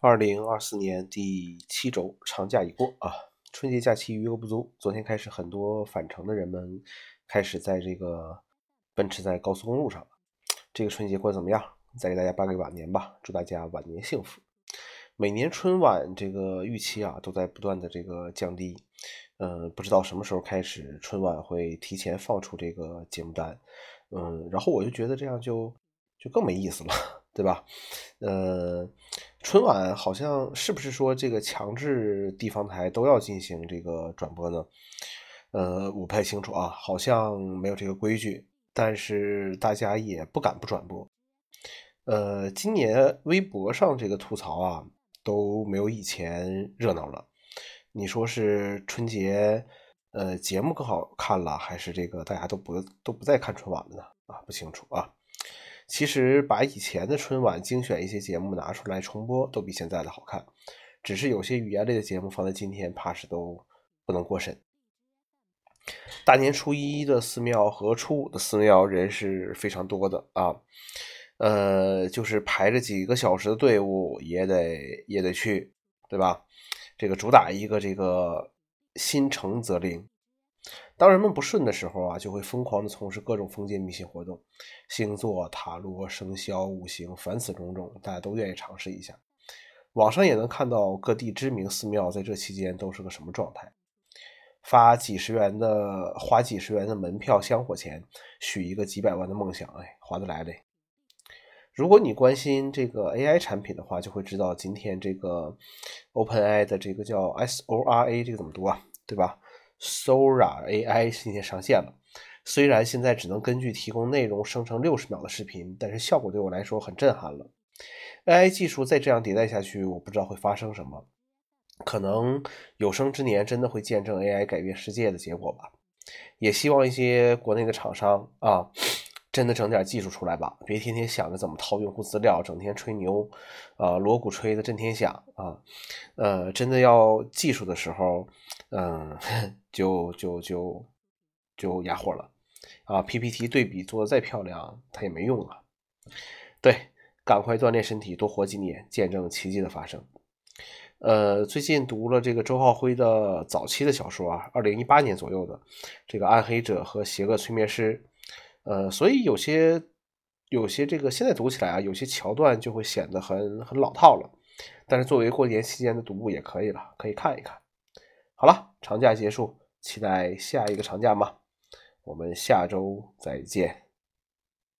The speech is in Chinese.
二零二四年第七周长假已过啊，春节假期余额不足。昨天开始，很多返程的人们开始在这个奔驰在高速公路上。这个春节过得怎么样？再给大家拜个晚年吧，祝大家晚年幸福。每年春晚这个预期啊，都在不断的这个降低。嗯，不知道什么时候开始，春晚会提前放出这个节目单。嗯，然后我就觉得这样就就更没意思了，对吧？呃。春晚好像是不是说这个强制地方台都要进行这个转播呢？呃，我不太清楚啊，好像没有这个规矩，但是大家也不敢不转播。呃，今年微博上这个吐槽啊都没有以前热闹了。你说是春节呃节目更好看了，还是这个大家都不都不再看春晚了呢？啊，不清楚啊。其实把以前的春晚精选一些节目拿出来重播，都比现在的好看。只是有些语言类的节目放在今天，怕是都不能过审。大年初一的寺庙和初五的寺庙人是非常多的啊，呃，就是排着几个小时的队伍也得也得去，对吧？这个主打一个这个心诚则灵。当人们不顺的时候啊，就会疯狂的从事各种封建迷信活动，星座、塔罗、生肖、五行，凡此种种，大家都愿意尝试一下。网上也能看到各地知名寺庙在这期间都是个什么状态，发几十元的，花几十元的门票香火钱，许一个几百万的梦想，哎，划得来嘞。如果你关心这个 AI 产品的话，就会知道今天这个 OpenAI 的这个叫 Sora，这个怎么读啊？对吧？Sora AI 今天上线了，虽然现在只能根据提供内容生成六十秒的视频，但是效果对我来说很震撼了。AI 技术再这样迭代下去，我不知道会发生什么，可能有生之年真的会见证 AI 改变世界的结果吧。也希望一些国内的厂商啊，真的整点技术出来吧，别天天想着怎么掏用户资料，整天吹牛，啊锣鼓吹的震天响啊，呃，真的要技术的时候。嗯，就就就就哑火了啊！PPT 对比做的再漂亮，它也没用啊。对，赶快锻炼身体，多活几年，见证奇迹的发生。呃，最近读了这个周浩辉的早期的小说啊，二零一八年左右的这个《暗黑者》和《邪恶催眠师》，呃，所以有些有些这个现在读起来啊，有些桥段就会显得很很老套了。但是作为过年期间的读物也可以了，可以看一看。好了，长假结束，期待下一个长假嘛。我们下周再见。